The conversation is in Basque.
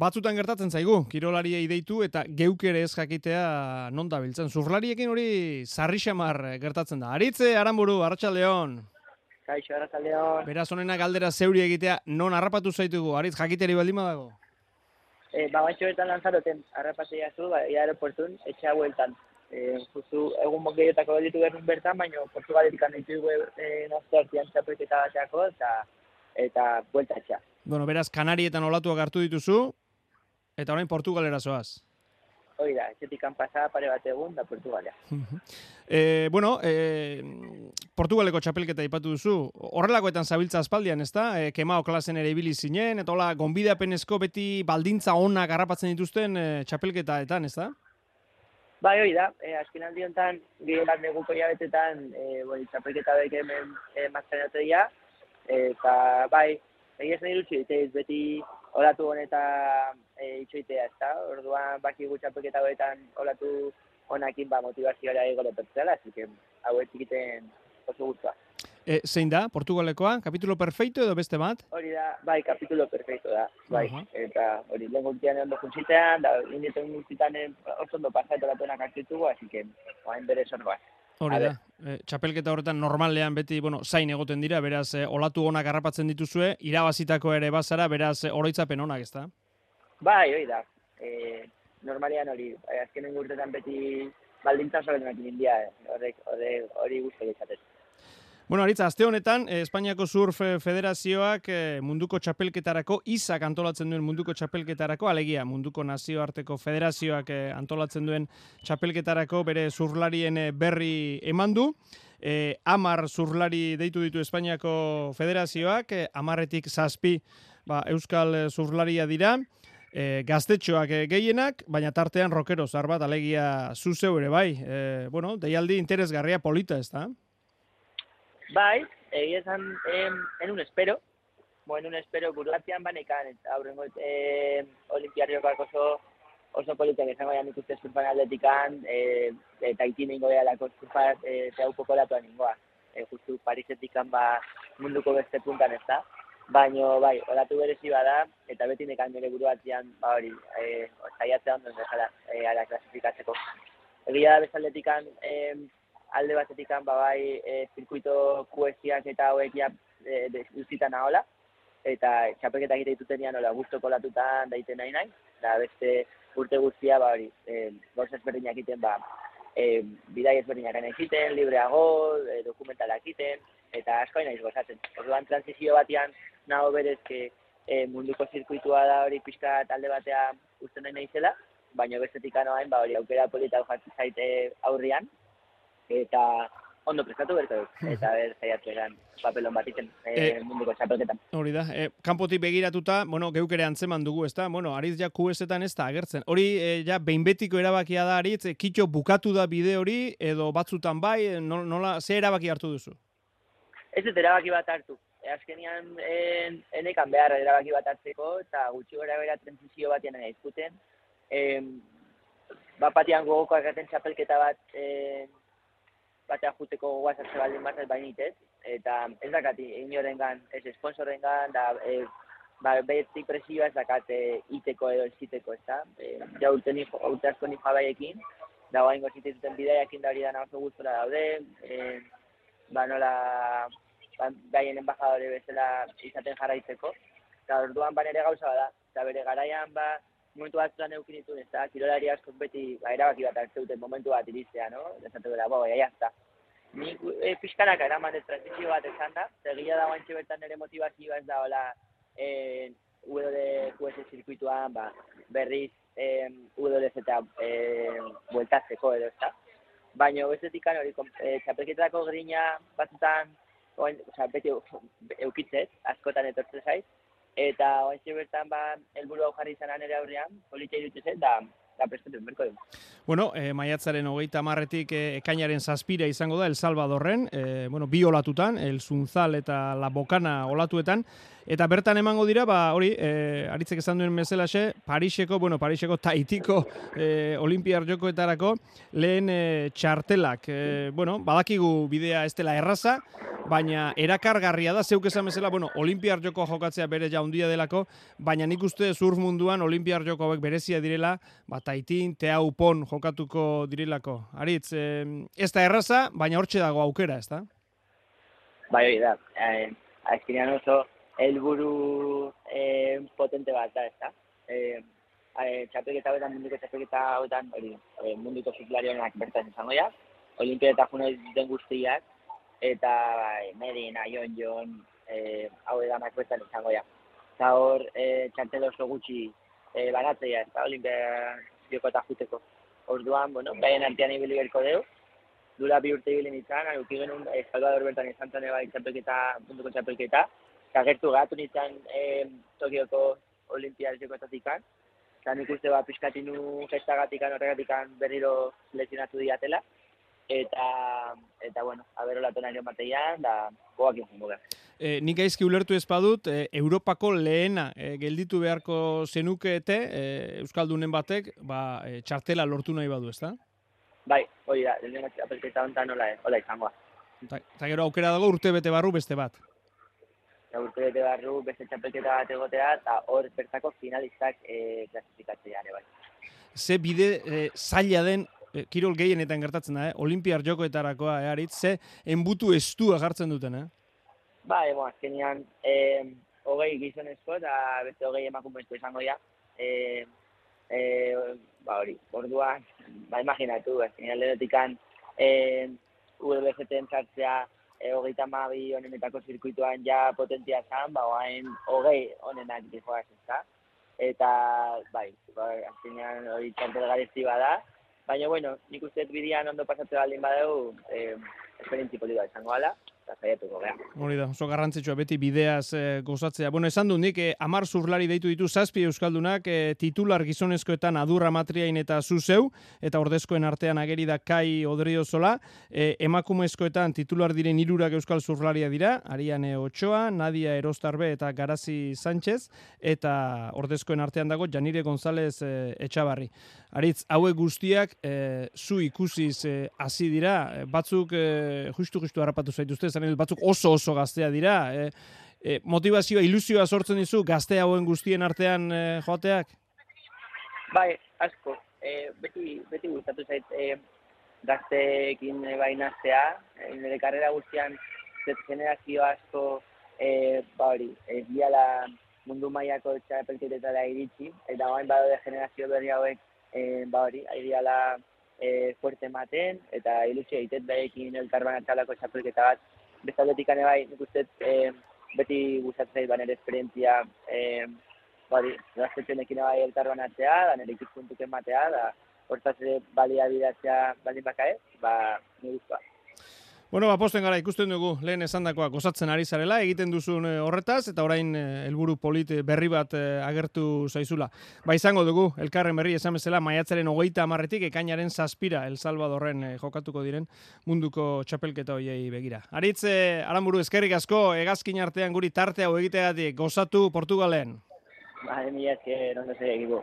batzutan gertatzen zaigu, kirolariei deitu eta geuk ere ez jakitea non da biltzen. Zurlariekin hori sarri xamar gertatzen da. Aritze, Aramburu, Arratxaldeon. Kaixo, Arratxaldeon. Beraz, honena galdera zeuri egitea, non harrapatu zaitugu? Aritz, jakiteri baldin badago? Eh, ba, baitxo betan lanzaroten, harrapatzea zu, ba, aeroportun, etxea bueltan. Eh, justu, egun mokeiotako gelditu behar bertan, baina Portugaletik ditu eh, nazte artian txapelketa bateako, eta eta buelta etxea. Bueno, beraz, Kanarietan olatuak hartu dituzu, eta orain Portugalera zoaz. Hoi da, etxetik pasada pare bat egun da Portugalea. e, bueno, e, Portugaleko txapelketa ipatu duzu, horrelakoetan zabiltza aspaldian, ez da? E, kemao klasen ere ibili zinen, eta hola, gonbidapenezko beti baldintza onak garrapatzen dituzten e, txapelketaetan, ez da? Bai, hori da, e, azken aldi honetan, gire bat neguko jabetetan, e, boi, txapelketa bek hemen e, dira, eta bai, egia zen irutsi, beti olatu honeta e, itxoitea, ez da? Orduan, baki gutxapeketa hoetan olatu honakin ba, motivazioa ego lepertzela, así que hau egiten oso guztua. E, zein da, Portugalekoa? Kapitulo perfeito edo beste bat? Hori da, bai, kapitulo perfeito da, bai. Uh -huh. Eta hori, lehen gultian ondo funtzitean, da, indietan guztietan oso ondo pasatu latuenak hartitugu, así que, hain bere sorgoa. Hori da, e, txapelketa horretan normalean beti, bueno, zain egoten dira, beraz, e, olatu onak harrapatzen dituzue, irabazitako ere bazara, beraz, e, oroitzapen onak, ez da? Bai, hori da. E, normalean hori, e, azkenen urtetan beti baldintza zorenak india, hori, hori, hori guzti Bueno, aritza, azte honetan, eh, Espainiako Surf Federazioak munduko txapelketarako, izak antolatzen duen munduko txapelketarako, alegia, munduko nazioarteko federazioak antolatzen duen txapelketarako bere zurlarien berri eman du. Eh, amar zurlari deitu ditu Espainiako federazioak, eh, amarretik zazpi ba, euskal zurlaria dira, eh, gaztetxoak gehienak, baina tartean rokero zarbat, alegia zuzeu ere bai. Eh, bueno, deialdi interesgarria polita ez da? Bai, egia esan, en, en un espero, bo, en un espero buruatzean banekan, aurrengo eh, olimpiarioak oso, oso politen izango ja nik uste zurfan atletikan, eh, eta itin ingo dela lako zurfa eh, hau poko latuan ingoa. Eh, justu Parisetikan ba munduko beste puntan ez da. Baina, bai, olatu berezi bada, eta beti nekan nire buruatzean, ba hori, eh, zaiatzea ondo dezala, eh, ara klasifikatzeko. Egia da bezaldetikan, eh, alde batetik ba bai e, zirkuito kuestiak eta hauek ja e, duzita nahola eta txapelketa egite ditutenean hola gusto kolatutan daite nahi nahi da beste urte guztia ba hori e, gauz ezberdinak egiten ba e, bidai ezberdinak egiten libreago e, dokumentalak egiten eta asko naiz gozatzen orduan transizio batean nago berezke e, munduko zirkuitua da hori pixka talde batea usten nahi naizela baina bestetik anoain ba hori aukera polita jartzen zaite aurrian eta ondo prestatu berko dut, eta ber, zaiatzean papelon bat iten e, eh, e, munduko txapelketan. Hori da, e, kanpotik begiratuta, bueno, geuk ere antzeman dugu, ez da? Bueno, ariz ja QS-etan ez da agertzen. Hori, e, ja, behinbetiko erabakia da, aritz, e, kitxo bukatu da bide hori, edo batzutan bai, nola, ze erabaki hartu duzu? Ez dut erabaki bat hartu. E, azkenian, en, enekan behar erabaki bat hartzeko, eta gutxi gara bera transizio bat jena izkuten. E, bat patian gogoko agaten txapelketa bat, e, batea juteko guazatze baldin bat bainit ez, eta ez dakati inorengan, ez sponsorengan, da e, ba, beti presioa ez dakat e, iteko edo ez iteko, ez da. E, ja urte, ni, urte asko ni jabaiekin, da guain gozite duten bideiakin da hori dana oso gustora daude, e, ba nola ba, gaien embajadore bezala izaten jarraitzeko, eta orduan ba nere gauza bada, eta bere garaian ba, momentu bat eukin ditu, ez da, kirolari asko beti, ba, erabaki bat hartze duten momentu bat iristea, no? Ezatu dela, bo, ja, ja, Ni e, pixkanak eraman ez transizio bat esan da, zegia da guantxe bertan ere motivazioa ez da, hola, e, WQS zirkuituan, ba, berriz, e, WZ eta e, bueltatzeko edo ez da. Baina, bestetik hori, e, txapelketetako grina batzutan, oain, oza, beti eukitzez, askotan etortzen zaiz, eta oain bertan ba, elburu hau jarri izanan ere aurrean, politxe irutzen da, eta prestatu berko dugu. Bueno, e, maiatzaren hogeita marretik e, ekainaren zazpira izango da El Salvadorren, e, bueno, bi olatutan, El Zunzal eta La Bocana olatuetan, Eta bertan emango dira, ba, hori, e, aritzek esan duen meselaxe, Pariseko, bueno, Pariseko taitiko e, olimpiar jokoetarako lehen e, txartelak. E, bueno, badakigu bidea ez dela erraza, baina erakargarria da, zeuk esan mesela, bueno, olimpiar joko jokatzea bere jaundia delako, baina nik uste surf munduan olimpiar joko hauek berezia direla, ba, taitin, tea upon jokatuko direlako. Aritz, e, ez da erraza, baina hortxe dago aukera, ez da? Bai, hori da. Eh, oso, helburu eh, potente bat da, ezta? Eh, eh, txapelketa betan, munduko txapelketa betan, hori, eh, munduko ziklarionak bertan izango ja, olimpia eta juna den guztiak, eta bai, Medin, Aion, Jon, eh, hau edanak bertan izango ja. Eta hor, eh, txartel oso gutxi eh, baratzea, ezta, olimpia zioko eta juteko. Orduan, bueno, baien artean ibili berko deu, dura bi urte ibili nintzen, aluki genuen eh, Salvador bertan izan zen bai txapelketa, munduko txapelketa, kagertu gatu nintzen eh, Tokioko olimpiadeko etatik eta nik uste bat piskatinu gestagatik horregatik berriro lezionatu diatela, eta, eta bueno, aberola tona ere bateian, da goak izango behar. E, nik aizki ulertu ez badut, e, Europako lehena e, gelditu beharko zenukeete, e, Euskaldunen batek, ba, e, txartela lortu nahi badu, ezta? Bai, hori da, lehena apelketa honetan nola, hola izangoa. Eta gero aukera dago urte bete barru beste bat eta urte bete barru beste txapelketa bat egotea, eta hor bertako finalistak e, klasifikatzea ere bai. Ze bide e, zaila den, e, kirol gehienetan gertatzen da, eh? olimpiar jokoetarakoa, eh, aritz, ze enbutu estua jartzen duten, eh? Ba, ebo, azkenian, e, hogei gizonezko eta beste hogei emakumezko izango ja. E, e, ba, hori, orduan, ba, imaginatu, azkenian lehenetikan, e, ULBGT entzartzea, e, hogeita mabi honenetako zirkuituan ja potentia zan, ba, oain hogei honenak dihoaz ez Eta, bai, ba, azkenean hori txantel garezti bada. Baina, bueno, nik uste bidian ondo pasatzen baldin badeu, eh, esperientzi politoa izango gala saiatuko Hori da, oso garrantzitsua beti bideaz e, gozatzea. Bueno, esan du nik e, amar zurlari deitu ditu zazpi euskaldunak e, titular gizonezkoetan adurra matriain eta zuzeu, eta ordezkoen artean ageri da kai odrio zola. E, emakumezkoetan titular diren irurak euskal zurlaria dira, Ariane Ochoa, Nadia Erostarbe eta Garazi Sánchez, eta ordezkoen artean dago Janire González e, Etxabarri. Aritz, hauek guztiak e, zu ikusiz hasi dira, batzuk e, justu-justu harrapatu zaituzte, esan batzuk oso oso gaztea dira. E, e, motivazioa, ilusioa sortzen dizu gazte hauen guztien artean e, joateak? Bai, asko. E, beti, beti gustatu zait e, gazteekin e, bainaztea. E, nire karrera guztian zet generazio asko e, ba hori, e, biala mundu mailako txapelketetara iritsi, eta bain badode generazio berri hauek e, ba hori, aidiala e, fuerte maten, eta ilusio egiten daekin elkarban atzalako txapelketa bat bestaldetik ane bai, nik uste, e, beti gustatzen zait banere esperientzia, e, bari, gaztetzen ekin bai elkar banatzea, da nire ikizpuntuk ematea, da hortaz ere balia bidatzea baldin bakae, ba, nire guztua. Bueno, ba, posten gara ikusten dugu lehen esandakoa gozatzen ari zarela, egiten duzun eh, horretaz, eta orain eh, helburu polit berri bat eh, agertu zaizula. Ba, izango dugu, elkarren berri esan bezala, maiatzaren hogeita amarretik, ekainaren zazpira, El Salvadorren jokatuko diren munduko txapelketa hoiei begira. Aritz, aramburu, eskerrik asko, egazkin artean guri tartea hau egiteatik, gozatu Portugalen. Ba, emi esker, ondo.